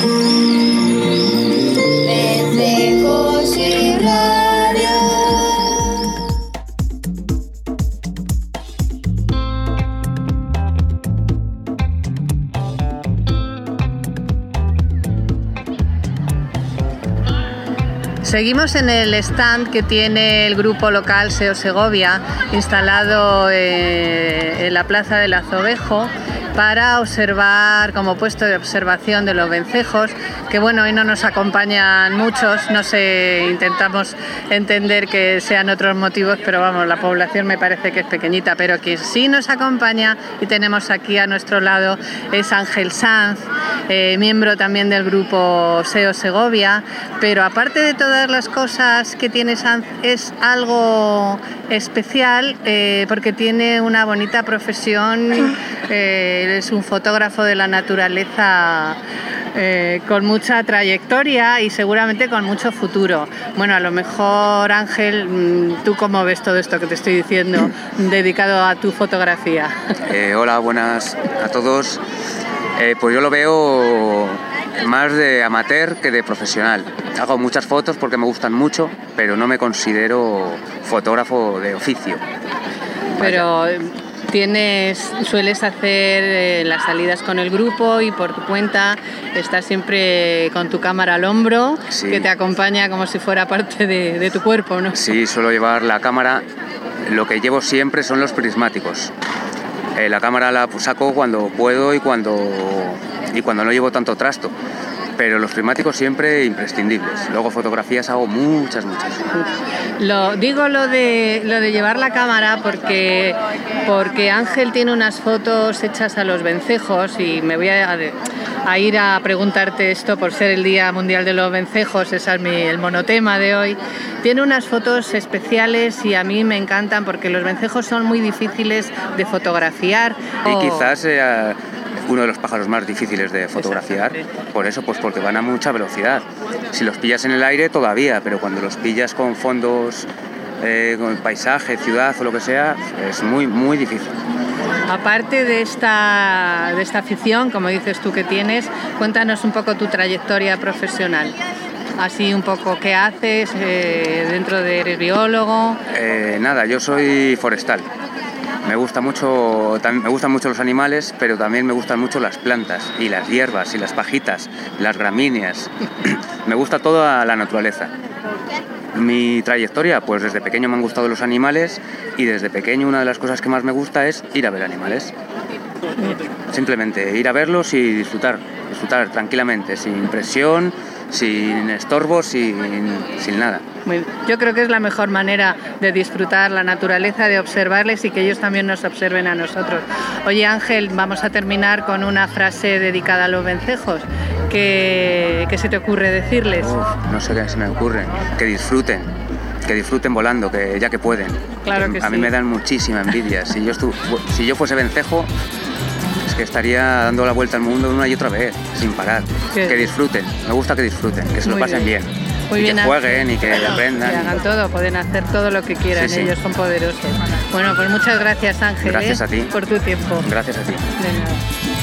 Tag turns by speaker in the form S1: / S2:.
S1: Música Seguimos en el stand que tiene el grupo local SEO Segovia, instalado eh, en la Plaza del Azovejo para observar como puesto de observación de los vencejos, que bueno, hoy no nos acompañan muchos, no sé, intentamos entender que sean otros motivos, pero vamos, la población me parece que es pequeñita, pero que sí nos acompaña y tenemos aquí a nuestro lado es Ángel Sanz, eh, miembro también del grupo SEO Segovia, pero aparte de todas las cosas que tiene Sanz, es algo especial eh, porque tiene una bonita profesión. Eh, es un fotógrafo de la naturaleza eh, con mucha trayectoria y seguramente con mucho futuro. Bueno, a lo mejor Ángel, mm, ¿tú cómo ves todo esto que te estoy diciendo dedicado a tu fotografía?
S2: Eh, hola, buenas a todos. Eh, pues yo lo veo más de amateur que de profesional. Hago muchas fotos porque me gustan mucho, pero no me considero fotógrafo de oficio.
S1: Pero tienes, sueles hacer eh, las salidas con el grupo y por tu cuenta estás siempre con tu cámara al hombro, que te acompaña como si fuera parte de, tu cuerpo, ¿no?
S2: Sí, suelo llevar la cámara. Lo que llevo siempre son los prismáticos. Eh, la cámara la saco cuando puedo y cuando, y cuando no llevo tanto trasto pero los prismáticos siempre imprescindibles. Luego fotografías hago muchas, muchas.
S1: Lo, digo lo de, lo de llevar la cámara porque, porque Ángel tiene unas fotos hechas a los vencejos y me voy a, a ir a preguntarte esto por ser el Día Mundial de los Vencejos, ese es mi, el monotema de hoy. Tiene unas fotos especiales y a mí me encantan porque los vencejos son muy difíciles de fotografiar.
S2: Y quizás... Uno de los pájaros más difíciles de fotografiar. Por eso, pues porque van a mucha velocidad. Si los pillas en el aire todavía, pero cuando los pillas con fondos, eh, con paisaje, ciudad o lo que sea, es muy, muy difícil.
S1: Aparte de esta, de esta afición, como dices tú que tienes, cuéntanos un poco tu trayectoria profesional. Así un poco, ¿qué haces eh, dentro de eres biólogo?
S2: Eh, nada, yo soy forestal. Me gusta mucho, me gustan mucho los animales, pero también me gustan mucho las plantas y las hierbas y las pajitas, las gramíneas. me gusta toda la naturaleza. Mi trayectoria, pues desde pequeño me han gustado los animales y desde pequeño una de las cosas que más me gusta es ir a ver animales. Simplemente ir a verlos y disfrutar, disfrutar tranquilamente, sin presión, sin estorbos, sin, sin nada.
S1: Yo creo que es la mejor manera de disfrutar la naturaleza, de observarles y que ellos también nos observen a nosotros. Oye Ángel, vamos a terminar con una frase dedicada a los vencejos. ¿Qué, qué se te ocurre decirles?
S2: no sé qué se me ocurre. Que disfruten, que disfruten volando, que ya que pueden.
S1: Claro que,
S2: a mí me dan muchísima envidia. Si yo, si yo fuese vencejo, que estaría dando la vuelta al mundo una y otra vez, sin parar. Que disfruten, me gusta que disfruten, que se lo pasen bien. y que jueguen y que aprendan.
S1: Que hagan todo, pueden hacer todo lo que quieran, ellos son poderosos. Bueno, pues muchas gracias Ángel
S2: gracias
S1: ¿eh?
S2: a ti.
S1: por tu tiempo.
S2: Gracias a ti.
S1: De nada.